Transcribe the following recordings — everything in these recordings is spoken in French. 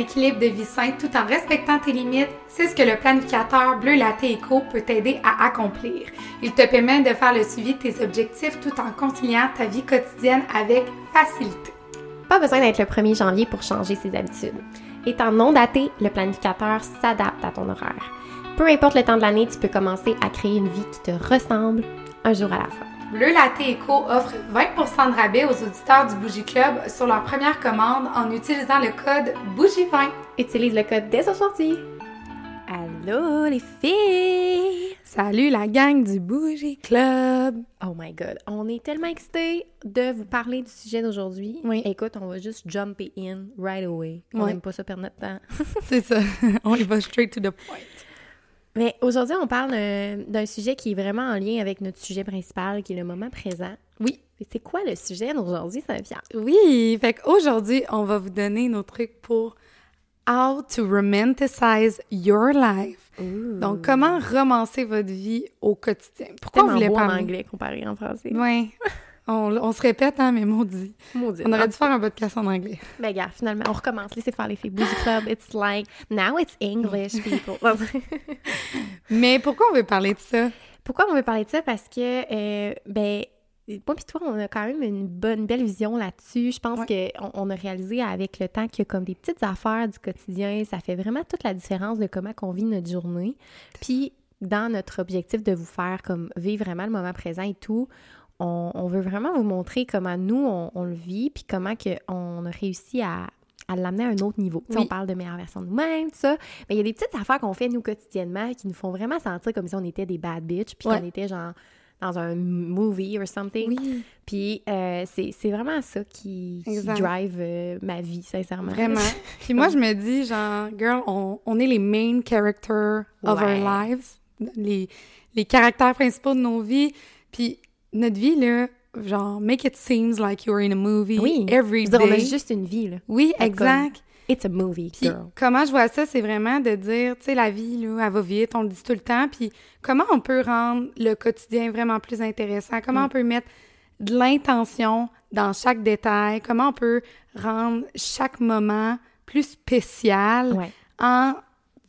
Équilibre de vie sain tout en respectant tes limites, c'est ce que le planificateur Bleu Latte Eco peut t'aider à accomplir. Il te permet de faire le suivi de tes objectifs tout en conciliant ta vie quotidienne avec facilité. Pas besoin d'être le 1er janvier pour changer ses habitudes. Étant non daté, le planificateur s'adapte à ton horaire. Peu importe le temps de l'année, tu peux commencer à créer une vie qui te ressemble un jour à la fois. Bleu Latte Eco offre 20% de rabais aux auditeurs du Bougie Club sur leur première commande en utilisant le code BOUGIE20. Utilise le code dès aujourd'hui. Allô les filles! Salut la gang du Bougie Club! Oh my god, on est tellement excités de vous parler du sujet d'aujourd'hui. Oui. Écoute, on va juste jump in right away. On Oui. n'aime pas ça perdre notre temps. C'est ça, on y va straight to the point. Mais aujourd'hui, on parle d'un- d'un sujet qui est vraiment en lien avec notre sujet principal, qui est le moment présent. Oui. C'est quoi le sujet d'aujourd'hui, Saint-Pierre? Oui, fait qu'aujourd'hui, on va vous donner nos trucs pour how to romanticize your life. Donc, comment romancer votre vie au quotidien? Pourquoi on voulait beau en parler? anglais comparé en français. Oui. On, on se répète, hein, mais maudit. Maudit. On aurait dû faire un podcast en anglais. Mais gars, finalement, on recommence. Laissez faire les filles. Bougie Club, it's like, now it's English, people. Mais pourquoi on veut parler de ça? Pourquoi on veut parler de ça? Parce que, euh, ben, moi pis toi, on a quand même une bonne, belle vision là-dessus. Je pense qu'on on a réalisé avec le temps que comme des petites affaires du quotidien, ça fait vraiment toute la différence de comment on vit notre journée. Puis, dans notre objectif de vous faire comme vivre vraiment le moment présent et tout, on, on veut vraiment vous montrer comment nous, on, on le vit, puis comment que on a réussi à, à l'amener à un autre niveau. Oui. On parle de meilleure version de nous-mêmes, tout ça. Mais il y a des petites affaires qu'on fait, nous, quotidiennement, qui nous font vraiment sentir comme si on était des bad bitch, puis Ouais. qu'on était genre dans un movie or something. Oui. Puis euh, c'est vraiment ça qui, drive euh, ma vie, sincèrement. Vraiment. Puis moi, je me dis, genre, girl, on, on est les main characters of Ouais. our lives, les, les caractères principaux de nos vies. Puis notre vie, là, genre, make it seems like you're in a movie oui. every dire, on a day. juste une vie, là. Oui, exact. It's a movie, Puis girl. comment je vois ça, c'est vraiment de dire, tu sais, la vie, là, elle va vite, on le dit tout le temps. Puis comment on peut rendre le quotidien vraiment plus intéressant? Comment Mm. on peut mettre de l'intention dans chaque détail? Comment on peut rendre chaque moment plus spécial Ouais. en,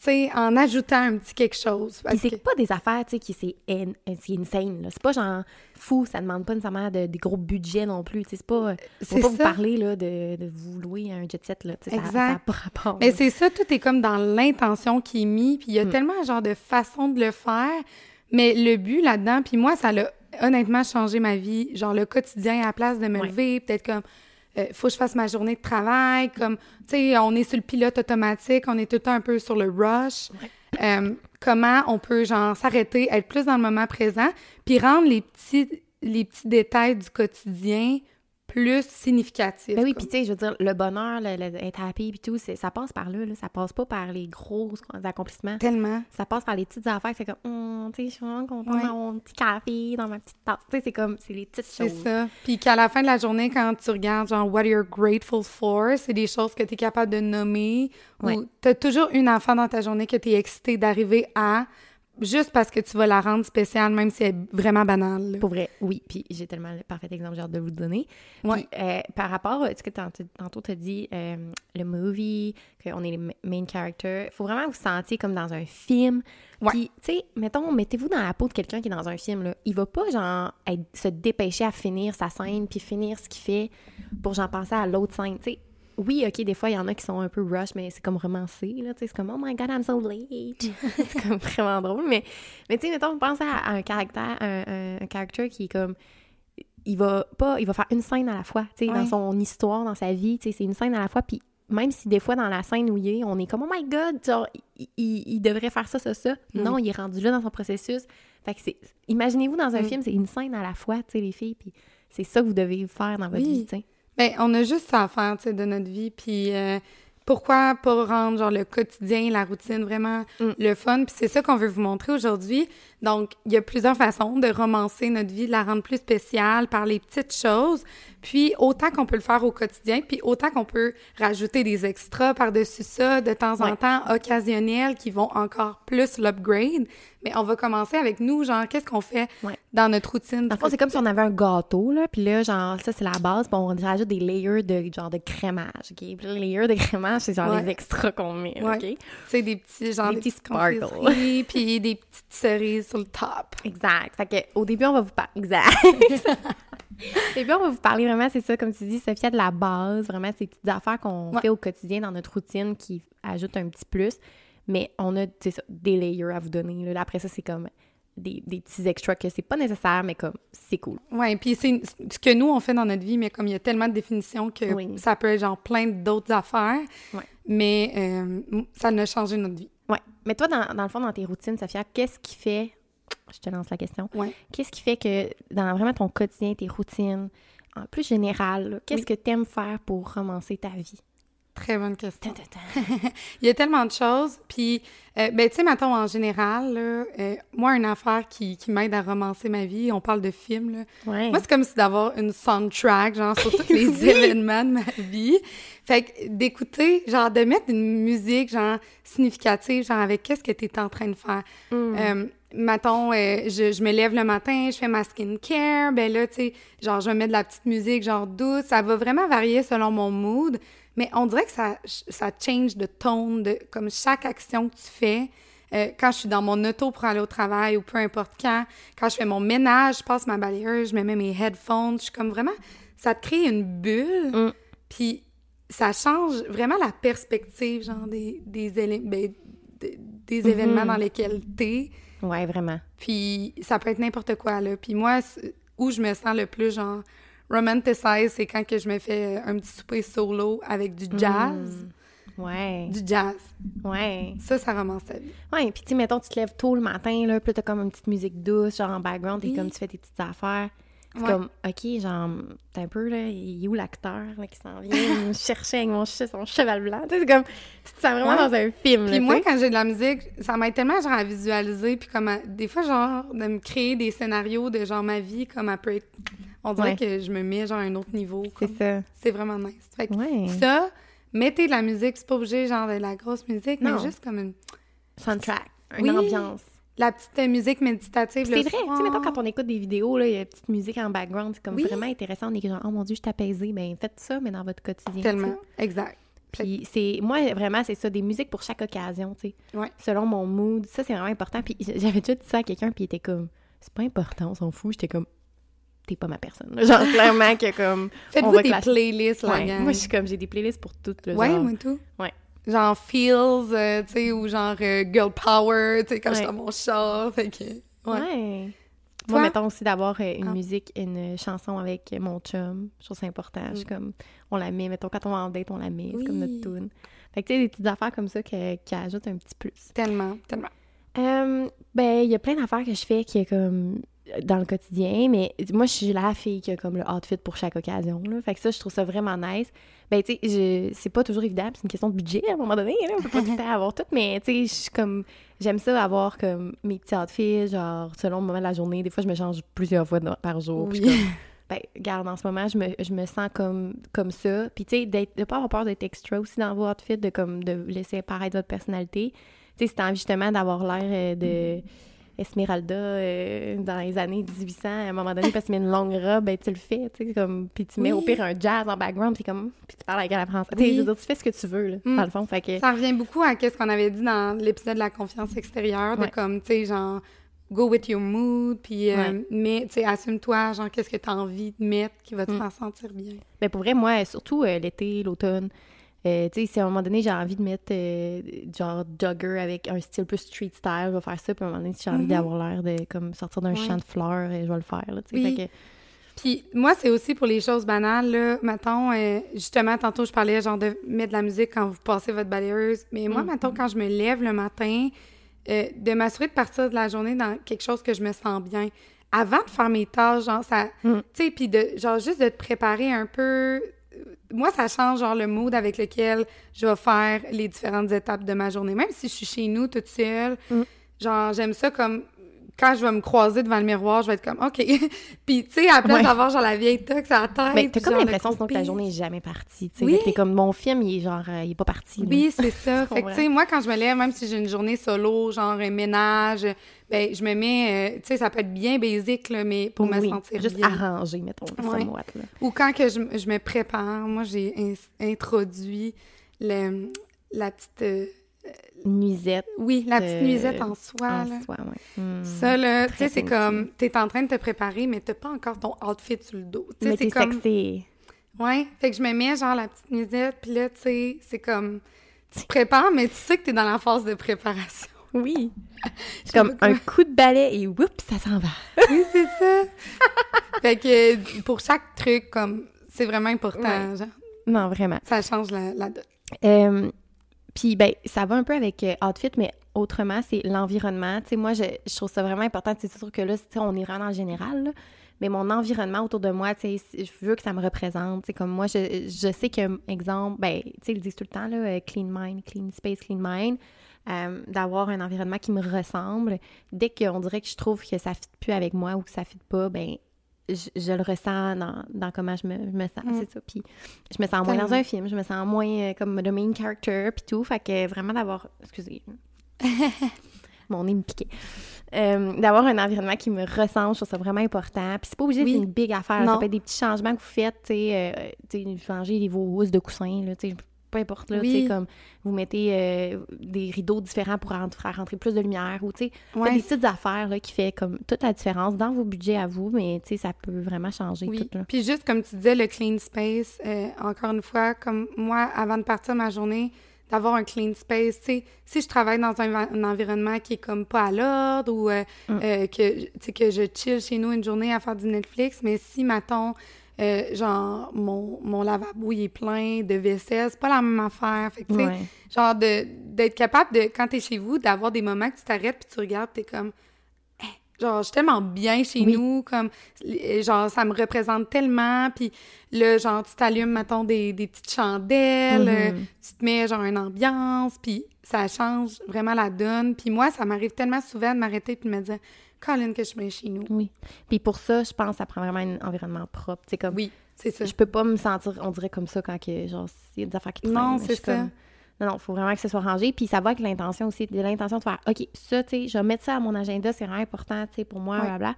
sais, en ajoutant un petit quelque chose? Puis c'est que- pas des affaires, tu sais, qui c'est in- c'est insane, là. C'est pas genre fou, ça demande pas nécessairement de, des gros budgets non plus, tu sais. C'est pas... C'est va pas vous parler, là, de, de vous louer un jet set, là. Tu sais, ça- Exact. Ça n'a pas rapport. Mais là. c'est ça, tout est comme dans l'intention qui est mis, puis il y a Mm. tellement genre de façons de le faire, mais le but là-dedans, puis moi, ça l'a honnêtement changé ma vie, genre le quotidien à la place de me Ouais. lever, peut-être comme, euh, faut que je fasse ma journée de travail, comme, tu sais, on est sur le pilote automatique, on est tout le temps un peu sur le rush. Euh, comment on peut, genre, s'arrêter, être plus dans le moment présent, puis rendre les petits, les petits détails du quotidien plus significatifs. Ben oui, puis tu sais, je veux dire, le bonheur, le, le- être happy, puis tout, c'est- ça passe par là, là. Ça passe pas par les gros accomplissements. Tellement. Ça passe par les petites affaires. C'est comme, Hum, tu sais, je suis vraiment contente Ouais. d'avoir mon petit café dans ma petite tasse. Tu sais, c'est comme, c'est les petites C'est choses. ça. Puis qu'à la fin de la journée, quand tu regardes, genre, what you're grateful for, c'est des choses que tu es capable de nommer. Ouais. Ou tu as toujours une enfant dans ta journée que tu es excité d'arriver à, juste parce que tu vas la rendre spéciale, même si elle est vraiment banale. là. Pour vrai, oui. Puis j'ai tellement le parfait exemple, hâte de vous donner. Ouais. Puis euh, par rapport, à ce que tant- tantôt tu as dit, euh, le movie, qu'on est les ma- main characters, il faut vraiment vous sentir comme dans un film. Ouais. Puis, tu sais, mettons, mettez-vous dans la peau de quelqu'un qui est dans un film, là. Il va pas, genre, être- se dépêcher à finir sa scène, puis finir ce qu'il fait pour, genre, penser à l'autre scène. Tu sais, oui, OK, des fois, il y en a qui sont un peu rush, mais c'est comme romancé, là. Tu sais, c'est comme, oh my God, I'm so late. c'est comme vraiment drôle. Mais, mais tu sais, mettons, pense à, à un caractère, un, un, un character qui est comme il va pas il va faire une scène à la fois tu sais dans son histoire dans sa vie tu sais c'est une scène à la fois puis même si des fois dans la scène où il est on est comme oh my god genre il, il- il devrait faire ça ça ça Mm. non il est rendu là dans son processus fait que c'est imaginez-vous dans un Mm. film c'est une scène à la fois tu sais les filles puis c'est ça que vous devez faire dans votre Oui. vie tu sais Ben, on a juste ça à faire, tu sais, de notre vie. Puis euh, pourquoi pas rendre, genre, le quotidien, la routine vraiment Mm. le fun? Puis c'est ça qu'on veut vous montrer aujourd'hui. Donc, il y a plusieurs façons de romancer notre vie, de la rendre plus spéciale par les petites choses. Puis autant qu'on peut le faire au quotidien, puis autant qu'on peut rajouter des extras par-dessus ça, de temps en temps, occasionnels, qui vont encore plus l'upgrade. Mais on va commencer avec nous, genre, qu'est-ce qu'on fait Ouais. dans notre routine? Dans c'est comme si on avait un gâteau, là, puis là, genre, ça, c'est la base, puis on rajoute des layers de, genre, de crémage, OK? Puis layers de crémage, c'est genre Ouais. les extras qu'on met, Ouais. OK? Tu sais, des petits, genre, Des des, petits sparkles. puis des petites cerises sur le top. Exact. Fait que, au début, on va vous parler. Exact. au début, on va vous parler vraiment, c'est ça, comme tu dis, Sophia, de la base, vraiment, ces petites affaires qu'on Ouais. fait au quotidien dans notre routine qui ajoutent un petit plus. Mais on a, c'est ça, des layers à vous donner. là. Après ça, c'est comme des, des petits extras que c'est pas nécessaire, mais comme c'est cool. Ouais, puis c'est ce que nous, on fait dans notre vie, mais comme il y a tellement de définitions que Oui. ça peut être genre plein d'autres affaires, Ouais. mais euh, ça a changé notre vie. Ouais. Mais toi, dans, dans le fond, dans tes routines, Sophia, qu'est-ce qui fait. Je te lance la question. Ouais. Qu'est-ce qui fait que dans vraiment ton quotidien, tes routines, en plus général, qu'est-ce Oui. que tu aimes faire pour romancer ta vie? Très bonne question. Il y a tellement de choses. Puis, euh, ben, tu sais, mettons, en général, là, euh, moi, une affaire qui, qui m'aide à romancer ma vie, on parle de films, là. Ouais. Moi, c'est comme si d'avoir une soundtrack, genre, sur tous les Oui. événements de ma vie. Fait que d'écouter, genre, de mettre une musique, genre, significative, genre, avec qu'est-ce que tu es en train de faire. Mm. Euh, mettons, euh, je, je me lève le matin, je fais ma skincare, ben là, tu sais, genre, je vais mettre de la petite musique, genre, douce. Ça va vraiment varier selon mon mood. Mais on dirait que ça, ça change de tone, de, comme chaque action que tu fais. Euh, quand je suis dans mon auto pour aller au travail ou peu importe quand, quand je fais mon ménage, je passe ma balayeuse, je me mets mes headphones, je suis comme vraiment, ça te crée une bulle, Mm. puis ça change vraiment la perspective, genre des, des, ben, des, des événements dans lesquels t'es, Ouais, vraiment. puis ça peut être n'importe quoi, là. Puis moi, où je me sens le plus, genre, romanticize, c'est quand que je me fais un petit souper solo avec du jazz. Ouais. Du jazz. Ouais. Ça, ça romance ta vie. Ouais, puis tu mettons, tu te lèves tôt le matin, là, puis t'as comme une petite musique douce, genre en background, et comme tu fais tes petites affaires. C'est Ouais. comme, OK, genre, t'es un peu, là, il est où l'acteur, là, qui s'en vient me chercher avec mon son cheval blanc? C'est comme, tu te sens vraiment Ouais. dans un film, là, Puis moi, quand j'ai de la musique, ça m'aide tellement genre à visualiser, puis comme à- des fois genre de me créer des scénarios de genre ma vie comme elle peut être. On dirait Ouais. que je me mets genre à un autre niveau. C'est ça. C'est vraiment nice. Fait que Ouais. ça, mettez de la musique, c'est pas obligé genre de la grosse musique, Non. mais juste comme une Soundtrack, une Oui. ambiance. la petite euh, musique méditative. C'est vrai, tu sais, mettons, quand on écoute des vidéos, là, il y a une petite musique en background, c'est comme Oui. vraiment intéressant. On est genre, oh mon Dieu, je apaisée. Ben, faites ça, mais dans votre quotidien. Tellement, exact. Puis c'est moi vraiment c'est ça des musiques pour chaque occasion, tu sais. Ouais. Selon mon mood, ça c'est vraiment important. Puis j'avais déjà dit ça à quelqu'un puis il était comme c'est pas important, on s'en fout. J'étais comme t'es pas ma personne. Genre clairement que comme Faites-vous des playlists, la Ouais. gang. Moi je suis comme j'ai des playlists pour toutes le Ouais, genre. moi tout. Ouais. Genre Feels, euh, tu sais, ou genre euh, Girl Power, tu sais, quand je suis Ouais. dans mon char, fait que... Ouais. Ouais. Toi? Moi, mettons aussi d'avoir euh, une Ah. musique, une chanson avec mon chum. Je trouve ça important. Je suis comme, on la met, mettons, quand on va en date, on la met. C'est comme Mm. Notre tune. Fait que, tu sais, des petites affaires comme ça que- qui ajoutent un petit plus. Tellement, tellement. Euh, ben, il y a plein d'affaires que je fais qui est comme dans le quotidien, mais moi, je suis la fille qui a comme le outfit pour chaque occasion, là. Fait que ça, je trouve ça vraiment nice. Ben, tu sais, je- c'est pas toujours évident, c'est une question de budget à un moment donné, là. On peut pas tout avoir tout, mais tu sais, je suis comme, j'aime ça avoir comme mes petits outfits, genre, selon le moment de la journée. Des fois, je me change plusieurs fois par jour. Oui. ben, regarde, en ce moment, je me, je me sens comme, comme ça. Puis, tu sais, de pas avoir peur d'être extra aussi dans vos outfits, de, comme, de laisser paraître votre personnalité. Tu sais, t'as envie justement d'avoir l'air euh, de Esmeralda euh, dans les années 1800, à un moment donné, parce que tu mets une longue robe, ben, tu le fais, tu sais, comme, puis tu mets au pire un jazz en background, puis comme, puis tu parles avec la française. Oui. Tu dire, fais ce que tu veux, là, Mm. dans le fond, fait que... Ça revient beaucoup à ce qu'on avait dit dans l'épisode de la confiance extérieure, de Ouais. comme, tu sais, genre, go with your mood, puis, euh, Ouais. mais, tu sais, assume-toi, genre, qu'est-ce que tu as envie de mettre qui va te Mm. faire sentir bien. Ben pour vrai, moi, surtout euh, l'été, l'automne, euh, tu sais, si à un moment donné, j'ai envie de mettre euh, genre jogger avec un style plus street style, je vais faire ça. Puis à un moment donné, si j'ai envie Mhm. d'avoir l'air de comme sortir d'un Ouais. champ de fleurs, euh, je vais le faire, là, tu sais. Oui. Fait que- Puis moi, c'est aussi pour les choses banales, là. Mettons, euh, justement, tantôt, je parlais, genre, de mettre de la musique quand vous passez votre balayeuse. Mais moi, Mm. mettons, quand je me lève le matin, de m'assurer de partir de la journée dans quelque chose que je me sens bien. Avant de faire mes tâches, genre, ça... Mm. Tu sais, puis de, genre, juste de te préparer un peu... Moi, ça change, genre, le mood avec lequel je vais faire les différentes étapes de ma journée. Même si je suis chez nous, toute seule, Mm. genre, j'aime ça comme quand je vais me croiser devant le miroir, je vais être comme OK. puis tu sais après Ouais. d'avoir genre la vieille tox à la tête. Ben, t'as comme l'impression que groupie. journée est jamais partie, tu sais. Oui. T'es comme, mon film, il est genre, euh, il est pas parti. Oui, c'est ça. Fait que tu sais moi quand je me lève même si j'ai une journée solo, genre euh, ménage, ben je me mets euh, tu sais ça peut être bien basique là mais pour me sentir Juste bien. arrangé, mettons, Ouais. moite, là. Ou quand que je, je me prépare, moi j'ai in- introduit le, la petite... euh, Nuisette. oui, la petite Euh, nuisette en soie, en là. soi, ouais. Hmm. Ça, là, tu sais, c'est comme, t'es en train de te préparer, mais t'as pas encore ton outfit sur le dos. Tu sais, Mais c'est t'es comme... sexy. Ouais, fait que je me mets, genre, la petite nuisette, puis là, tu sais, c'est comme... Tu te prépares, mais tu sais que t'es dans la phase de préparation. Oui. C'est comme un coup de balai et whoops, ça s'en va. Oui, c'est ça. fait que pour chaque truc, comme, c'est vraiment important, Ouais. genre, Non, vraiment. ça change la, la dot. Euh, Puis, ben, ça va un peu avec euh, outfit, mais autrement, c'est l'environnement. Tu sais, moi, je, trouve ça vraiment important. C'est sûr que là, on est vraiment en général, mais mon environnement autour de moi, tu sais, je veux que ça me représente. Tu comme moi, je, sais que, exemple, ben, tu sais, ils disent tout le temps, euh, clean mind, clean space, clean mind. euh, d'avoir un environnement qui me ressemble. Dès qu'on dirait que je trouve que ça ne fit plus avec moi ou que ça ne fit pas, ben je, je le ressens dans, dans comment je me, je me sens, Mm. c'est ça. Puis je me sens moins dans un film, je me sens moins euh, comme le main character, puis tout. Fait que vraiment d'avoir... Excusez. Mon nez me piquait. Euh, d'avoir un environnement qui me ressemble, je trouve ça vraiment important. Puis c'est pas obligé Oui. d'être une big affaire. Non. Ça peut être des petits changements que vous faites, tu sais, euh, changer les- vos housses de coussins, là, tu sais, peu importe, là, tu sais, comme vous mettez euh, des rideaux différents pour faire rentrer plus de lumière, ou tu sais, Ouais, des petites affaires, là, qui fait comme toute la différence dans vos budgets à vous, mais tu sais, ça peut vraiment changer oui. tout, là. Puis juste comme tu disais, le clean space, euh, encore une fois, comme moi, avant de partir ma journée, d'avoir un clean space, tu sais, si je travaille dans un, environnement qui est comme pas à l'ordre ou euh, Mm. que, tu sais, que je chill chez nous une journée à faire du Netflix, mais si, mettons, euh, genre, mon, mon lavabo, il est plein de vaisselle, c'est pas la même affaire. Fait que, tu sais, Ouais. genre, de, d'être capable de, quand t'es chez vous, d'avoir des moments que tu t'arrêtes puis tu regardes, t'es comme, Hey, genre, je suis tellement bien chez Oui. nous, comme, euh, genre, ça me représente tellement, puis là, genre, tu t'allumes, mettons, des, des petites chandelles, euh, Mhm. tu te mets, genre, une ambiance, puis ça change vraiment la donne. Puis moi, ça m'arrive tellement souvent de m'arrêter puis de me dire, Colin, que je bien chez nous. Oui. Puis pour ça, je pense que ça prend vraiment un environnement propre. Sais, comme, Oui, c'est ça. je peux pas me sentir, on dirait comme ça, quand que, genre, s'il y a des affaires qui traînent. Non, c'est ça. comme- Non, non, il faut vraiment que ce soit rangé. Puis ça va avec l'intention aussi, de l'intention de faire, OK, ça, tu sais, je vais mettre ça à mon agenda, c'est vraiment important, tu sais, pour moi, Ouais. blablabla.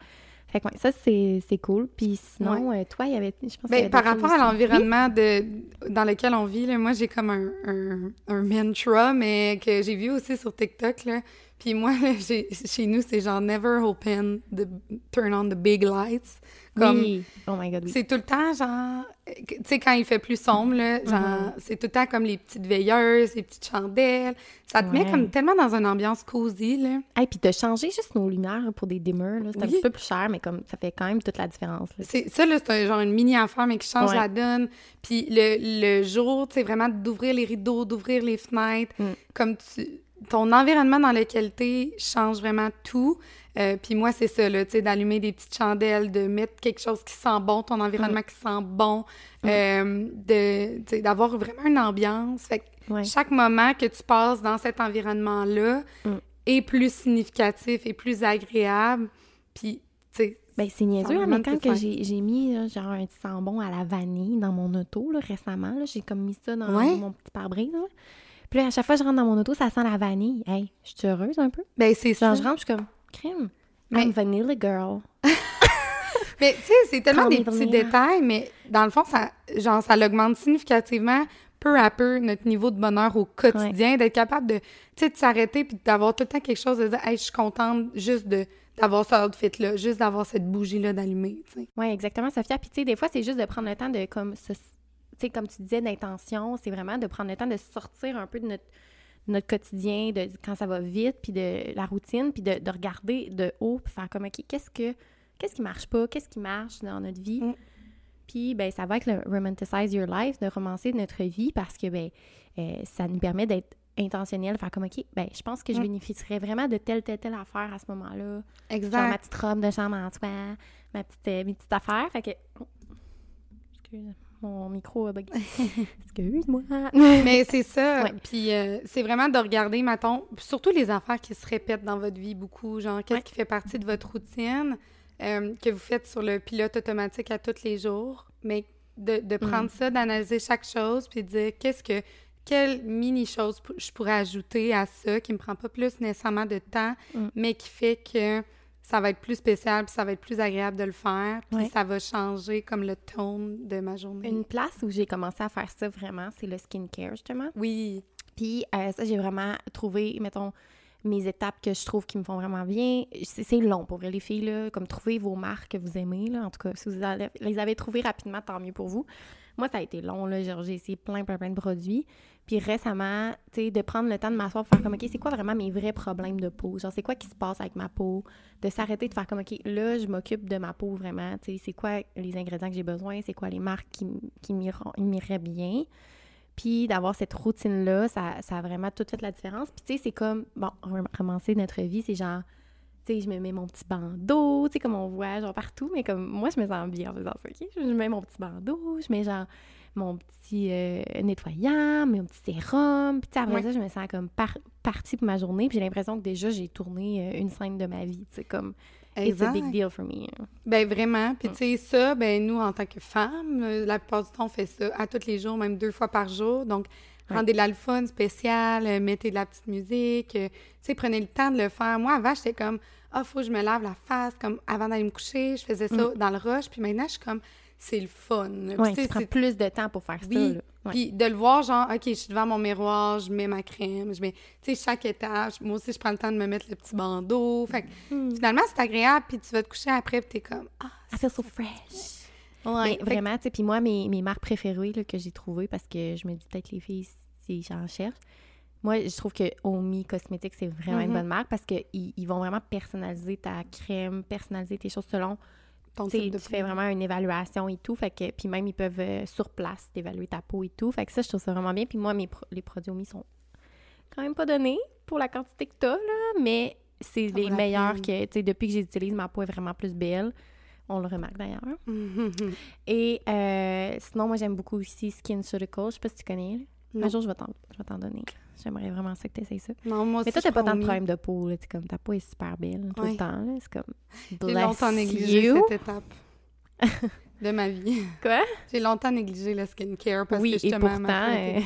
Fait que, ouais, ça, c'est c'est cool. Puis sinon, euh, toi, il y avait, je pense y Ben, avait par rapport à l'environnement de, dans lequel on vit, là, moi, j'ai comme un, un, un mantra, mais que j'ai vu aussi sur TikTok. Là. Puis moi, chez nous, c'est genre « never open the... turn on the big lights ». Comme, Oui. Oh my God, oui. C'est tout le temps, genre... Tu sais, quand il fait plus sombre, là, genre, Mhm. c'est tout le temps comme les petites veilleuses, les petites chandelles. Ça te met comme tellement dans une ambiance cosy, là. Hey, puis de changer juste nos lumières pour des dimmers, là, c'est un petit peu plus cher, mais comme ça fait quand même toute la différence. là. C'est ça là, c'est genre une mini affaire mais qui change Ouais. la donne. Puis le, le jour, c'est vraiment d'ouvrir les rideaux, d'ouvrir les fenêtres, Mm. comme tu ton environnement dans lequel t'es change vraiment tout. Euh, puis moi, c'est ça, là, tu sais, d'allumer des petites chandelles, de mettre quelque chose qui sent bon, ton environnement Mm. qui sent bon, euh, de, d'avoir vraiment une ambiance. Fait que Ouais. chaque moment que tu passes dans cet environnement-là Mm. est plus significatif et plus agréable. Puis, tu sais, Ben, c'est niaiseux, hein, mais quand que j'ai j'ai mis là, genre un petit sambon à la vanille dans mon auto là, récemment, là, j'ai comme mis ça dans Ouais. mon petit pare-brise. là. Puis là, à chaque fois que je rentre dans mon auto, ça sent la vanille. Hey, je suis heureuse un peu. ben c'est ça. Je rentre, je suis comme, crème. Mais- I'm vanilla girl. Mais tu sais, c'est tellement des petits détails, mais dans le fond, ça, genre, ça l'augmente significativement peu à peu notre niveau de bonheur au quotidien, d'être capable de, tu de s'arrêter puis d'avoir tout le temps quelque chose de dire, hey, je suis contente juste de d'avoir ce outfit-là, juste d'avoir cette bougie-là d'allumer, tu sais. Oui, exactement, Sophia. Puis, tu sais, des fois, c'est juste de prendre le temps de, comme, se- sais, comme tu disais, d'intention, c'est vraiment de prendre le temps de sortir un peu de notre, notre quotidien, de quand ça va vite, puis de la routine, puis de, de regarder de haut, puis faire comme, OK, qu'est-ce que, qu'est-ce qui marche pas, qu'est-ce qui marche dans notre vie? Mm. Puis, ben, ça va avec le Romanticize Your Life, de romancer notre vie, parce que, ben, euh, ça nous permet d'être intentionnel, faire comme, OK, ben, je pense que je Mm. bénéficierais vraiment de telle, telle, telle affaire à ce moment-là. Genre ma Exact. petite robe de chambre en soie, ma petite, euh, mes petites affaires. Fait que. Oh. Excuse, mon micro a bugué. Excuse-moi. Mais c'est ça. Ouais. Puis euh, c'est vraiment de regarder, mettons, surtout les affaires qui se répètent dans votre vie beaucoup. Genre, qu'est-ce Ouais. qui fait partie de votre routine euh, que vous faites sur le pilote automatique à tous les jours. Mais de, de prendre ça, d'analyser chaque chose, puis de dire qu'est-ce que. Quelle mini-chose p- je pourrais ajouter à ça qui me prend pas plus nécessairement de temps, Mm. mais qui fait que ça va être plus spécial, puis ça va être plus agréable de le faire, puis Ouais. ça va changer comme le tone de ma journée. Une place où j'ai commencé à faire ça vraiment, c'est le skincare, justement. Oui, Puis euh, ça, j'ai vraiment trouvé, mettons, mes étapes que je trouve qui me font vraiment bien. C'est long pour vrai, les filles, là. Comme trouver vos marques que vous aimez, là. En tout cas, si vous les avez trouvées rapidement, tant mieux pour vous. Moi, ça a été long, là. Genre, J'ai essayé plein, plein, plein de produits. Puis récemment, tu sais, de prendre le temps de m'asseoir faire comme, OK, c'est quoi vraiment mes vrais problèmes de peau? Genre, c'est quoi qui se passe avec ma peau? De s'arrêter de faire comme, OK, là, je m'occupe de ma peau vraiment. Tu sais, c'est quoi les ingrédients que j'ai besoin? C'est quoi les marques qui, qui m'iraient bien? Puis d'avoir cette routine-là, ça, ça a vraiment tout fait la différence. Puis tu sais, c'est comme, bon, ramasser notre vie, c'est genre, tu sais, je me mets mon petit bandeau, tu sais, comme on voit, genre partout, mais comme moi, je me sens bien en faisant ça, OK? Je mets mon petit bandeau, je mets genre mon petit euh, nettoyant, mon petit sérum, puis après Ouais. ça, je me sens comme par- partie pour ma journée, puis j'ai l'impression que déjà, j'ai tourné euh, une scène de ma vie, sais, comme, it's a big exact. deal for me. hein. Ben vraiment. Puis Mm. tu sais, ça, ben nous, en tant que femmes, euh, la plupart du temps, on fait ça à tous les jours, même deux fois par jour. Donc, Ouais. rendez de la le fun spécial, mettez de la petite musique. tu sais, prenez le temps de le faire. Moi, avant, j'étais comme, ah, faut que je me lave la face, comme avant d'aller me coucher. Je faisais ça dans le rush. Puis maintenant, je suis comme, c'est le fun. Ouais, tu prends plus de temps pour faire ça, Oui. Ouais. Puis de le voir, genre, OK, je suis devant mon miroir, je mets ma crème, je mets, tu sais, chaque étage. Moi aussi, je prends le temps de me mettre le petit bandeau. Fait que Hmm. finalement, c'est agréable, puis tu vas te coucher après, puis t'es comme, ah, I feel so fresh. ouais. Mais vraiment, tu sais, puis moi, mes, mes marques préférées là, que j'ai trouvées, parce que je me dis peut-être les filles, si j'en cherche, moi, je trouve que Omi Cosmetics, c'est vraiment une Mhm. bonne marque parce qu'ils ils vont vraiment personnaliser ta crème, personnaliser tes choses selon. Ton Tu sais, type de tu fais vraiment une évaluation et tout. Fait que, puis même, ils peuvent euh, sur place évaluer ta peau et tout. Fait que ça, je trouve ça vraiment bien. Puis moi, mes pro- les produits Omi sont quand même pas donnés pour la quantité que t'as, là, mais c'est les meilleurs que, tu sais, depuis que j'utilise, ma peau est vraiment plus belle. On le remarque d'ailleurs. Et euh, sinon, moi, j'aime beaucoup ici Skin Surgical. Je sais pas si tu connais. là. Un jour, je vais t'en donner. J'aimerais vraiment ça que tu essayes ça. Non, moi aussi, Mais toi, je t'as pas tant de Omi. problèmes de peau. Là. T'es comme, ta peau est super belle tout Ouais. le temps. là. C'est comme. J'ai longtemps négligé you. cette étape de ma vie. Quoi? J'ai longtemps négligé le skincare parce oui, que et justement, pourtant, euh,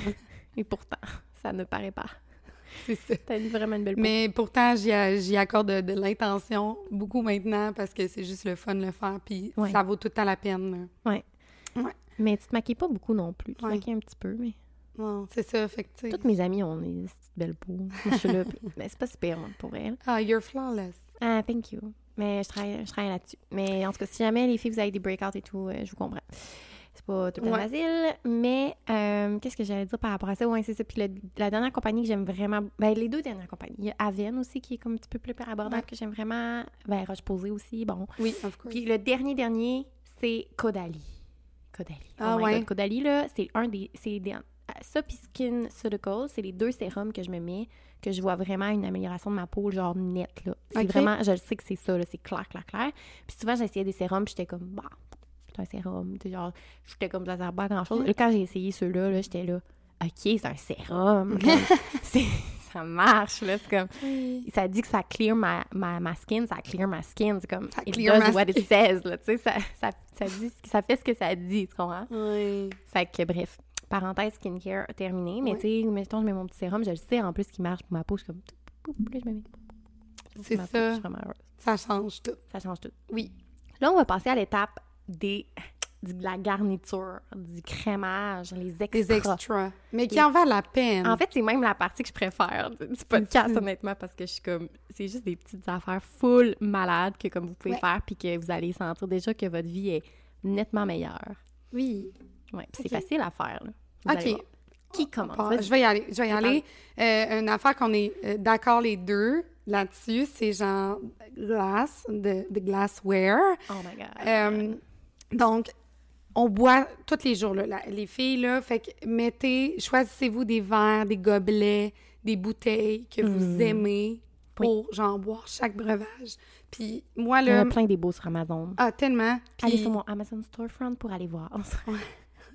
et pourtant, ça ne paraît pas. c'est ça. T'as une- vraiment une belle peau. Mais pourtant, j'y a- j'y accorde de, de l'intention beaucoup maintenant parce que c'est juste le fun de le faire, puis Ouais. ça vaut tout le temps la peine. là. Mais tu te maquilles pas beaucoup non plus. Tu te Ouais. maquilles un petit peu, mais... Non, c'est ça, fait que Toutes mes amies ont des petites belles peaux. Moi, je suis là, mais c'est pas super moi, pour elles. Ah, you're flawless. Ah, thank you. Mais je travaille, je travaille là-dessus. Mais en tout cas, si jamais les filles, vous avez des breakouts et tout, euh, je vous comprends. C'est pas tout le temps Ouais. facile. Mais euh, qu'est-ce que j'allais dire par rapport à ça? Ouais, c'est ça. Puis le- la dernière compagnie que j'aime vraiment... Ben, les deux dernières compagnies. Il y a Aven aussi, qui est comme un petit peu plus abordable, Ouais. que j'aime vraiment. Ben, Roche-Posay aussi, bon. Oui, of course. Puis le dernier dernier, c'est Caudalie. Caudalie. Ah oh ouais. God. Caudalie, là, c'est un des... C'est des ça puis Skin c'est les deux sérums que je me mets, que je vois vraiment une amélioration de ma peau, genre nette, là. C'est vraiment... Je sais que c'est ça. C'est clair, clair, clair. Puis souvent, j'essayais des sérums, puis j'étais comme... Bah, c'est un sérum. Genre, j'étais comme... Ça sert pas. Mm. Là, Quand j'ai essayé ceux-là, là, j'étais là... OK, c'est un sérum. C'est... Ça marche, là. C'est comme ça dit que ça clear ma, ma, ma skin, ça clear ma skin. C'est comme, Ça it clear does what it skin. says, là, tu sais, ça, ça, ça, dit, ça fait ce que ça dit, tu comprends? Oui. Fait que, bref, parenthèse skincare terminée, mais tu sais, mettons, je mets mon petit sérum, je le sais en plus qu'il marche pour ma peau, je suis comme, là, je me mets. C'est peau, ça. Je suis vraiment heureuse. Ça change tout. Ça change tout. Oui. Là, on va passer à l'étape des, de la garniture, du crémage, les extras. Des extras. Mais qui en valent la peine. En fait, c'est même la partie que je préfère du podcast, honnêtement, parce que je suis comme... C'est juste des petites affaires full malades que comme vous pouvez Ouais. faire puis que vous allez sentir déjà que votre vie est nettement meilleure. oui. Ok. c'est facile à faire, là. OK. Qui commence? Bon, je vais y aller. Je vais y aller. Euh, une affaire qu'on est euh, d'accord les deux là-dessus, c'est genre glace, de, de glassware. Oh my God. Euh, donc, on boit tous les jours, là, la- les filles, là. Fait que mettez, choisissez-vous des verres, des gobelets, des bouteilles que vous Mm. aimez pour, genre, boire chaque breuvage. Puis moi, Il y en là... a plein des beaux sur Amazon. Ah, tellement. Puis, Allez sur mon Amazon Storefront pour aller voir.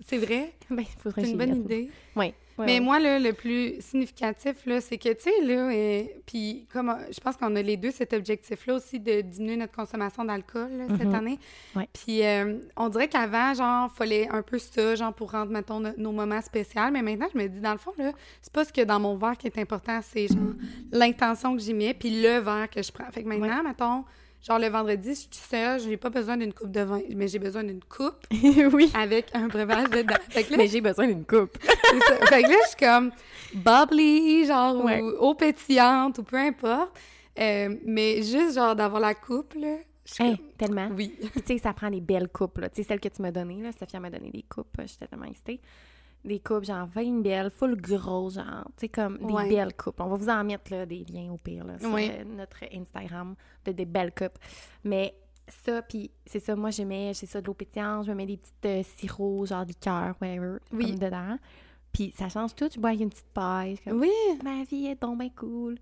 C'est vrai, ben, c'est une bonne idée. Oui. ouais, Mais ouais. moi, là, le plus significatif, là, c'est que, tu sais, là, euh, puis comme euh, je pense qu'on a les deux cet objectif-là aussi de diminuer notre consommation d'alcool cette Mhm. année. Ouais. Puis euh, on dirait qu'avant, genre, fallait un peu ça, genre, pour rendre, mettons, no- nos moments spéciaux. Mais maintenant, je me dis, dans le fond, là, c'est pas ce que dans mon verre qui est important, c'est, genre, l'intention que j'y mets, puis le verre que je prends. Fait que maintenant, mettons, genre le vendredi, je suis seule, j'ai pas besoin d'une coupe de vin, mais j'ai besoin d'une coupe oui. avec un breuvage dedans. Fait que là, Mais j'ai besoin d'une coupe. c'est ça. Fait que là, je suis comme bubbly, genre, Ouais. ou eau pétillante, ou peu importe. Euh, mais juste, genre, d'avoir la coupe, là, comme, tellement. oui. Tu sais, ça prend des belles coupes, là. Tu sais, celles que tu m'as données, là. Sophia m'a donné des coupes. J'étais tellement excitée. Des coupes, genre, 20 belles, full gros, genre. Tu sais, comme des Ouais. belles coupes. On va vous en mettre, là, des liens au pire, là, sur Oui. euh, notre Instagram, de des belles coupes. Mais ça, puis c'est ça, moi, j'aimais, j'ai ça de l'eau pétillante, je me mets des petites euh, sirops, genre liqueur, whatever, Oui. comme dedans. Puis ça change tout. Je bois avec une petite paille. je comme, Oui, Ma vie est donc bien cool.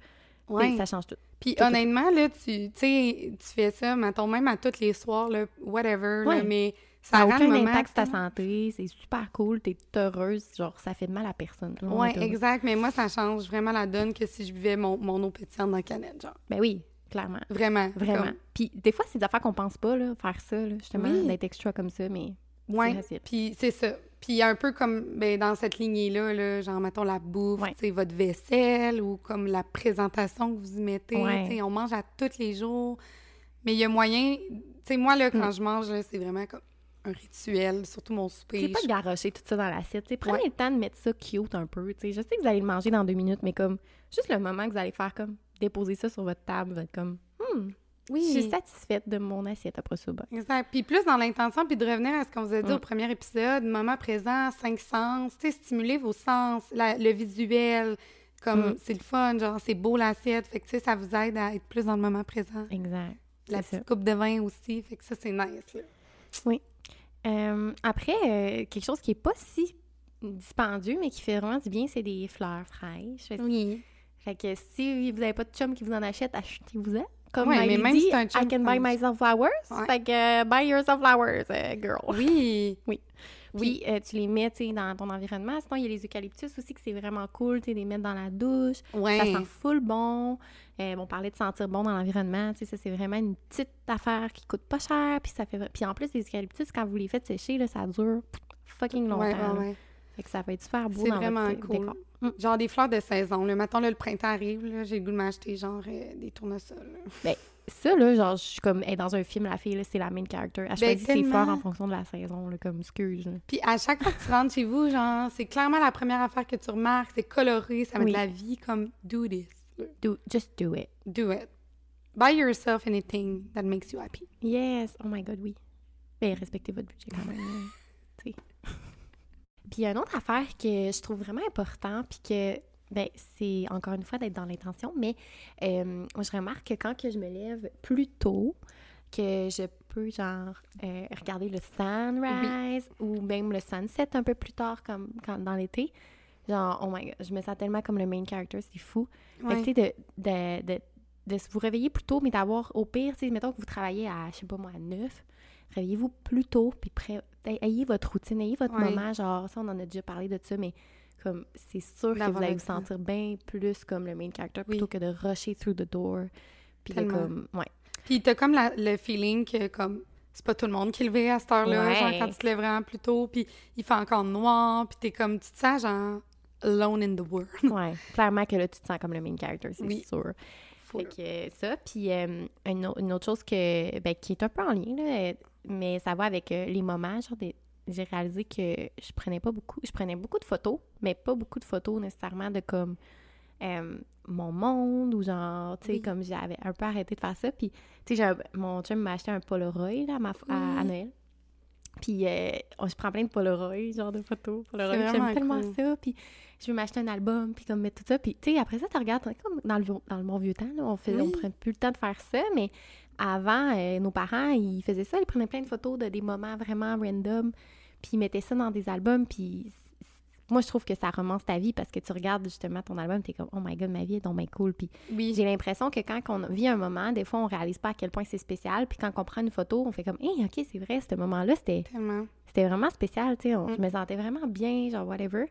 Puis Ça change tout. Puis honnêtement, là, tu tu fais ça, mettons, même à tous les soirs, là, whatever, là, mais Ça n'a aucun impact sur ta santé, c'est super cool, t'es heureuse, genre ça fait de mal à personne. Heureux. exact, mais moi, ça change vraiment la donne que si je buvais mon, mon eau pétillante dans la canette, genre. Ben oui, clairement. Vraiment. Vraiment. comme- Puis des fois, c'est des affaires qu'on pense pas, là, faire ça, là, justement, Oui. d'être extra comme ça, mais Ouais, possible. puis c'est ça. Puis un peu comme ben, dans cette lignée-là, là, genre, mettons, la bouffe, Ouais. tu sais, votre vaisselle ou comme la présentation que vous y mettez. Ouais. On mange à tous les jours. Mais il y a moyen... Tu sais, moi, là, quand Mm. je mange, c'est vraiment comme un rituel, surtout mon souper. c'est pas de garrocher tout ça dans l'assiette. Prenez Ouais. le temps de mettre ça cute un peu. tu sais. Je sais que vous allez le manger dans deux minutes, mais comme juste le moment que vous allez faire comme déposer ça sur votre table, vous êtes comme Hmm, Oui. je suis satisfaite de mon assiette après ça. ben. Exact. Puis plus dans l'intention, puis de revenir à ce qu'on vous a dit Mm. au premier épisode, moment présent, cinq sens, stimuler vos sens, la- le visuel, comme Mm. c'est le fun, genre c'est beau l'assiette, fait que ça vous aide à être plus dans le moment présent. Exact. La c'est ça. petite coupe de vin aussi, fait que ça, c'est nice, là. Euh, après, euh, quelque chose qui est pas si dispendieux, mais qui fait vraiment du bien, c'est des fleurs fraîches. Fait, Oui. fait que si vous n'avez pas de chum qui vous en achète, achetez-vous-en. Comme Ouais, mais même dit, si un chum I can buy myself flowers. Ouais. Fait que euh, buy yourself flowers, euh, girl. Oui. Puis euh, tu les mets, tu sais, dans ton environnement. Sinon, il y a les eucalyptus aussi, que c'est vraiment cool, tu sais, les mettre dans la douche. Ouais. Ça sent full bon. Euh, on parlait de sentir bon dans l'environnement. Tu sais, ça, c'est vraiment une petite affaire qui coûte pas cher. Puis ça fait... Puis en plus, les eucalyptus, quand vous les faites sécher, là, ça dure fucking longtemps. Ouais, là. ouais, ouais. Fait que ça peut être super beau C'est dans vraiment votre cool. décor. Mm. Genre des fleurs de saison. Le matin, là, le printemps arrive, j'ai le goût de m'acheter genre euh, des tournesols. Ça, là, genre, je suis comme, est dans un film, la fille, c'est la main character. Elle Ben, choisit ses fleurs en fonction de la saison, là, comme, excuse. là. Puis à chaque fois que tu rentres chez vous, genre, c'est clairement la première affaire que tu remarques, c'est coloré, ça met Oui. de la vie, comme do this. Do, just do it. Do it. Buy yourself anything that makes you happy. Yes, oh my god, oui. Ben, respectez votre budget quand même. Puis il y a une autre affaire que je trouve vraiment important, puis que, ben, c'est encore une fois d'être dans l'intention, mais euh, je remarque que quand que je me lève plus tôt, que je peux, genre, euh, regarder le sunrise ou même le sunset un peu plus tard, comme quand, dans l'été, genre, oh my god, je me sens tellement comme le main character, c'est fou. Fait que, tu sais, de, de, de, de vous réveiller plus tôt, mais d'avoir, au pire, tu sais, mettons que vous travaillez à, je sais pas moi, à 9, réveillez-vous plus tôt, puis ayez votre routine, ayez votre moment, genre, ça, on en a déjà parlé de ça, mais comme, c'est sûr que vous allez le vous sentir bien plus comme le main character, Oui. plutôt que de rusher through the door, puis de comme, ouais. Puis t'as comme la- le feeling que, comme, c'est pas tout le monde qui est levé à cette heure-là, Ouais. genre quand tu te lèves vraiment plus tôt, puis il fait encore noir, puis t'es comme, tu te sens genre alone in the world. Ouais, clairement que là, tu te sens comme le main character, c'est Oui. sûr. Fait que ça, puis euh, une, au- une autre chose que, ben, qui est un peu en lien, là, mais ça va avec euh, les moments, genre, des- j'ai réalisé que je prenais pas beaucoup, je prenais beaucoup de photos, mais pas beaucoup de photos nécessairement de comme euh, mon monde ou genre, tu sais, Oui. comme j'avais un peu arrêté de faire ça, puis, tu sais, mon chum m'a acheté un Polaroid, là, à, ma, à. Noël. Puis, euh, on- je prends plein de Polaroids, genre de photos. Polaroid. J'aime tellement cool. ça. Puis, je veux m'acheter un album, puis comme mettre tout ça. Puis, tu sais, après ça, tu regardes, comme dans le, dans le bon vieux temps, là, on fait, on prend plus le temps de faire ça, mais avant, euh, nos parents, ils faisaient ça, ils prenaient plein de photos de des moments vraiment random, puis ils mettaient ça dans des albums, puis moi, je trouve que ça romance ta vie parce que tu regardes justement ton album, t'es comme, oh my god, ma vie est donc bien cool. Puis Oui. j'ai l'impression que quand on vit un moment, des fois, on réalise pas à quel point c'est spécial, puis quand on prend une photo, on fait comme, hey, ok, c'est vrai, ce moment-là, c'était vraiment spécial, tu sais. Mm. Je me sentais vraiment bien, genre whatever.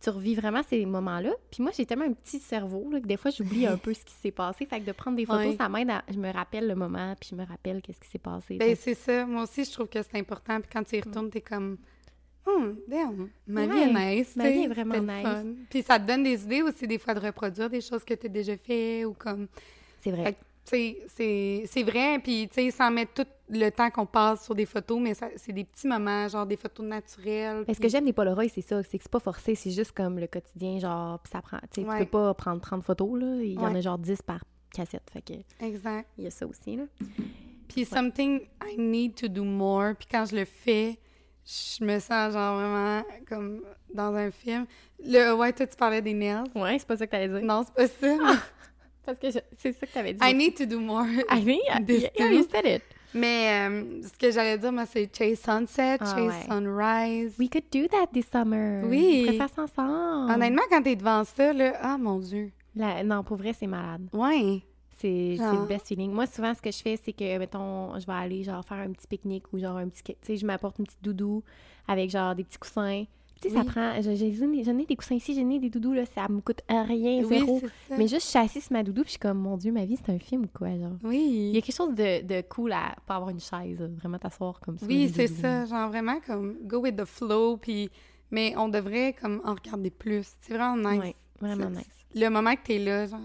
Tu revis vraiment ces moments-là. Puis moi, j'ai tellement un petit cerveau là, que des fois, j'oublie un peu ce qui s'est passé. Fait que de prendre des photos, ça m'aide à... Je me rappelle le moment, puis je me rappelle qu'est-ce qui s'est passé. Ben, c'est ça. Moi aussi, je trouve que c'est important. Puis quand tu y retournes, t'es comme, hmm, damn, ma vie Ouais, est nice. ma vie est vraiment nice. fun. Puis ça te donne des idées aussi, des fois, de reproduire des choses que tu as déjà fait ou comme. c'est vrai. Fait c'est vrai, puis tu sais, sans mettre tout le temps qu'on passe sur des photos, mais c'est des petits moments, genre des photos naturelles. Mais ce que puis- j'aime des Polaroids, c'est ça, c'est que c'est pas forcé, c'est juste comme le quotidien, genre, puis ça prend, tu sais, Ouais. tu peux pas prendre 30 photos, là, il y en a genre 10 par cassette, fait que Exact. il y a ça aussi, là. Puis something I need to do more, puis quand je le fais, je me sens genre vraiment comme dans un film. Le, ouais, toi, tu parlais des nails. Ouais, c'est pas ça que t'allais dire. Non, c'est pas ça. Parce que c'est ça que t'avais dit. I need to do more. I This yeah, yeah, you said it. Mais euh, ce que j'allais dire, moi, c'est Chase Sunset, Ah, Chase ouais. Sunrise. We could do that this summer. Oui. On pourrait faire ça ensemble. Honnêtement, quand t'es devant ça, là, ah mon Dieu. La- non, pour vrai, c'est malade. Ouais. C'est le best feeling. Moi, souvent, ce que je fais, c'est que, mettons, je vais aller, genre, faire un petit pique-nique ou, genre, un petit... Tu sais, je m'apporte une petite doudou avec, genre, des petits coussins. Tu sais, ça Oui. prend... j'en ai- des coussins ici, j'en ai des doudous, là, ça me coûte rien, Oui, zéro. Mais juste, je suis assise sur ma doudou, puis je suis comme, mon Dieu, ma vie, c'est un film, quoi, genre? Il y Oui. a quelque chose de, de cool à pas avoir une chaise, vraiment t'asseoir comme ça. Oui, c'est ça. Genre vraiment comme go with the flow, puis... Mais on devrait comme en regarder plus. C'est vraiment nice. Ouais, vraiment nice. Le moment que t'es là, genre...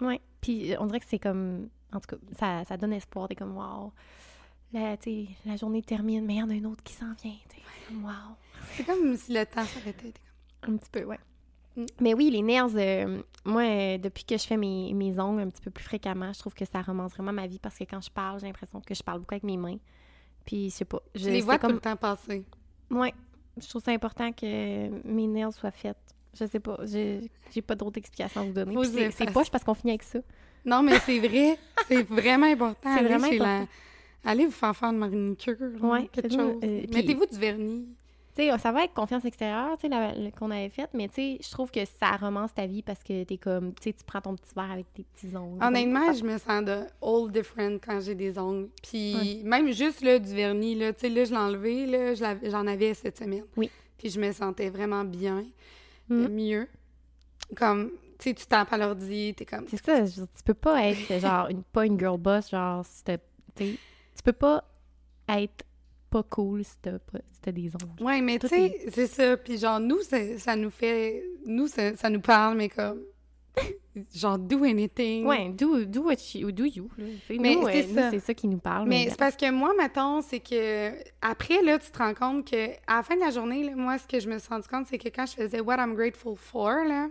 Ouais. Puis euh, on dirait que c'est comme. En tout cas, ça, ça donne espoir. T'es comme, wow. La, la journée termine, mais il y en a une autre qui s'en vient. wow. C'est comme si le temps s'arrêtait. Un petit peu, ouais. Mm. Mais oui, les nails, euh, moi, euh, depuis que je fais mes, mes ongles un petit peu plus fréquemment, je trouve que ça romance vraiment ma vie parce que quand je parle, j'ai l'impression que je parle beaucoup avec mes mains. Puis, je sais pas. Je les vois tout comme... le temps passer. Ouais. Je trouve ça important que mes nails soient faites. Je sais pas. J'ai pas d'autres explications à vous donner. C'est poche parce qu'on finit avec ça. Non, mais c'est vrai. c'est vraiment important. C'est vraiment chez la- important. Allez vous faire faire une manicure. Ouais, quelque chose. euh, Mettez-vous du vernis. Tu sais, ça va avec confiance extérieure, tu sais, qu'on avait faite, mais tu sais, je trouve que ça romance ta vie parce que t'es comme, tu sais, tu prends ton petit verre avec tes petits ongles. Honnêtement, je me sens de all different quand j'ai des ongles. Puis même juste là, du vernis, là, tu sais, là, je l'ai enlevé, là, j'en avais cette semaine. Oui. Puis je me sentais vraiment bien, Mhm. euh, mieux. Comme, tu sais, tu tapes à l'ordi, t'es comme... C'est ça, tu peux pas être, genre, une, pas une girl boss, genre, si tu peux pas être pas cool si t'as, si des ongles. Ouais, mais tu sais, c'est ça. Puis genre, nous, ça, ça nous fait... Nous, ça, ça nous parle, mais comme... genre, do anything. Ouais, do, do what you, do you, Mais c'est euh, ça. c'est ça qui nous parle. Mais c'est parce que moi, mettons, c'est que après, là, tu te rends compte que à la fin de la journée, là, moi, ce que je me suis rendu compte, c'est que quand je faisais What I'm Grateful For, là,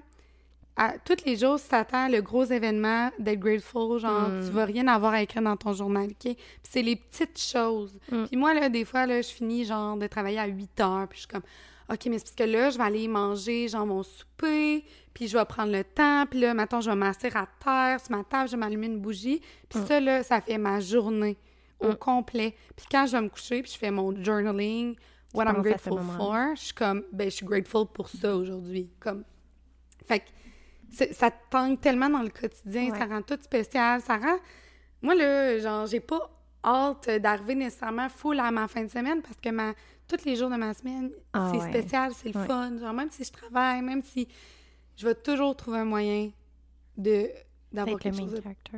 à, tous les jours, si t'attends le gros événement d'être grateful, genre, Mm. tu vas rien avoir à écrire dans ton journal, OK? Puis c'est les petites choses. Mm. Puis moi, là, des fois, là, je finis, genre, de travailler à 8 heures, puis je suis comme, OK, mais c'est parce que là, je vais aller manger, genre, mon souper, puis je vais prendre le temps, puis là, maintenant, je vais m'asseoir à terre, sur ma table, je vais m'allumer une bougie, puis Mm. ça, là, ça fait ma journée au Mm. complet. Puis quand je vais me coucher, puis je fais mon journaling, what I'm grateful for, je suis comme, ben, je suis grateful pour ça aujourd'hui. Comme, fait que ça te tangue tellement dans le quotidien, Ouais. ça rend tout spécial, ça rend... Moi, là, genre, j'ai pas hâte d'arriver nécessairement full à ma fin de semaine parce que ma... tous les jours de ma semaine, Ah c'est ouais. spécial, c'est le Ouais. fun. Genre, même si je travaille, même si... Je vais toujours trouver un moyen de d'avoir D'être le quelque main de... character.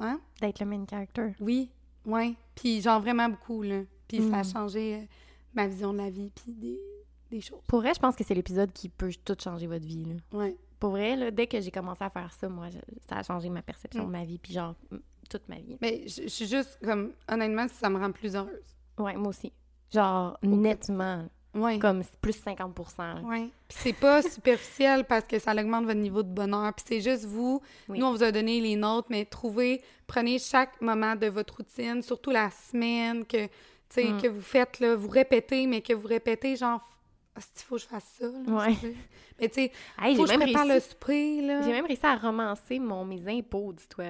Hein? D'être le main character. Oui, ouais. Puis genre vraiment beaucoup, là. Puis ça a Mm. changé euh, ma vision de la vie, puis des, des choses. Pour vrai, je pense que c'est l'épisode qui peut tout changer votre vie, là. Ouais. Pour vrai, là, dès que j'ai commencé à faire ça, moi, je- ça a changé ma perception Mm. de ma vie, puis genre, toute ma vie. Mais je je suis juste comme, honnêtement, ça me rend plus heureuse. Ouais, moi aussi. Genre, nettement. Ouais. Comme plus 50 là. Ouais. Puis c'est pas superficiel parce que ça augmente votre niveau de bonheur. Puis c'est juste vous. Oui. Nous, on vous a donné les nôtres, mais trouvez, prenez chaque moment de votre routine, surtout la semaine que, Mm. que vous faites, là, vous répétez, mais que vous répétez, genre, il faut que je fasse ça. Là, Ouais. Mais tu sais, Hey, faut j'ai que je même, prépare réussi... le souper, là. j'ai même réussi à romancer mon, mes impôts, dis-toi.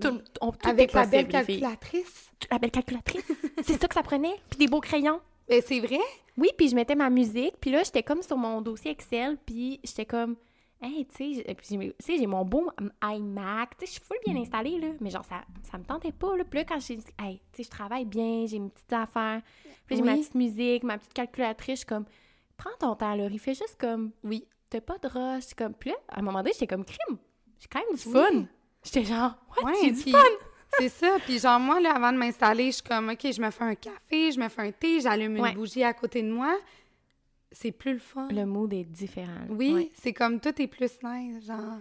Tout, on- tout Avec est la belle calculatrice. La belle calculatrice. c'est ça que ça prenait. Puis des beaux crayons. Ben, c'est vrai? Oui, puis je mettais ma musique, puis là, j'étais comme sur mon dossier Excel, puis j'étais comme, hey, tu sais, j'ai- puis j'ai- tu sais, j'ai mon beau iMac, tu sais, je suis full bien installée, là, mais genre, ça, ça me tentait pas, là. Puis là, quand j'ai dit, hey, tu sais, je travaille bien, j'ai mes petites affaires, puis j'ai ma petite musique, ma petite calculatrice, je suis comme, prends ton temps, il fait juste comme, Oui. t'as pas de rush, comme, puis là, à un moment donné, j'étais comme, crime, j'ai quand même du Oui. fun. J'étais genre, what, Ouais, j'ai du fun. c'est ça. Puis genre, moi, là, avant de m'installer, je suis comme, OK, je me fais un café, je me fais un thé, j'allume une bougie à côté de moi. C'est plus le fun. Le mood est différent. Oui, Ouais. c'est comme tout est plus nice, genre.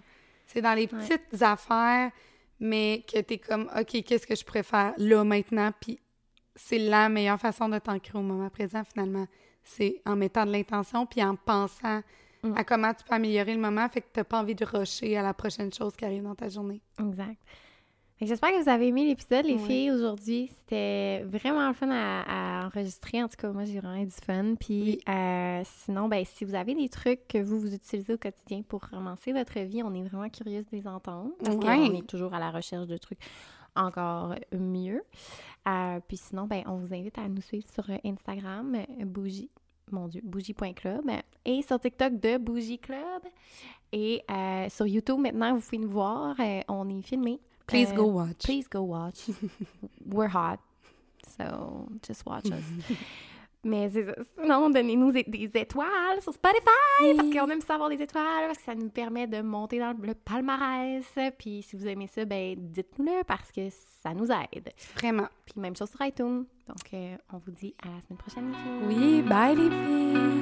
C'est dans les Ouais. petites affaires, mais que tu es comme, OK, qu'est-ce que je préfère là, maintenant? Puis c'est la meilleure façon de t'ancrer au moment présent, finalement. C'est en mettant de l'intention, puis en pensant Mm. à comment tu peux améliorer le moment, fait que t'as pas envie de rusher à la prochaine chose qui arrive dans ta journée. Exact. J'espère que vous avez aimé l'épisode, les Ouais. filles, aujourd'hui. C'était vraiment le fun à, à enregistrer. En tout cas, moi, j'ai vraiment eu du fun. Puis, euh, sinon, ben, si vous avez des trucs que vous, vous utilisez au quotidien pour romancer votre vie, on est vraiment curieuse de les entendre. Parce Ouais. qu'on est toujours à la recherche de trucs encore mieux. Euh, puis sinon, ben, on vous invite à nous suivre sur Instagram, euh, bougie, mon Dieu, bougie.club, et sur TikTok de Bougie Club. Et euh, sur YouTube, maintenant, vous pouvez nous voir. euh, on est filmé. Please Euh, go watch. Please go watch. We're hot. So, just watch us. Mais sinon, donnez-nous des étoiles sur Spotify parce qu'on aime savoir des étoiles, parce que ça nous permet de monter dans le palmarès. Puis si vous aimez ça, ben dites-nous-le parce que ça nous aide. Vraiment. Puis même chose sur iTunes. Donc, euh, on vous dit à la semaine prochaine, les filles. Oui, bye les filles!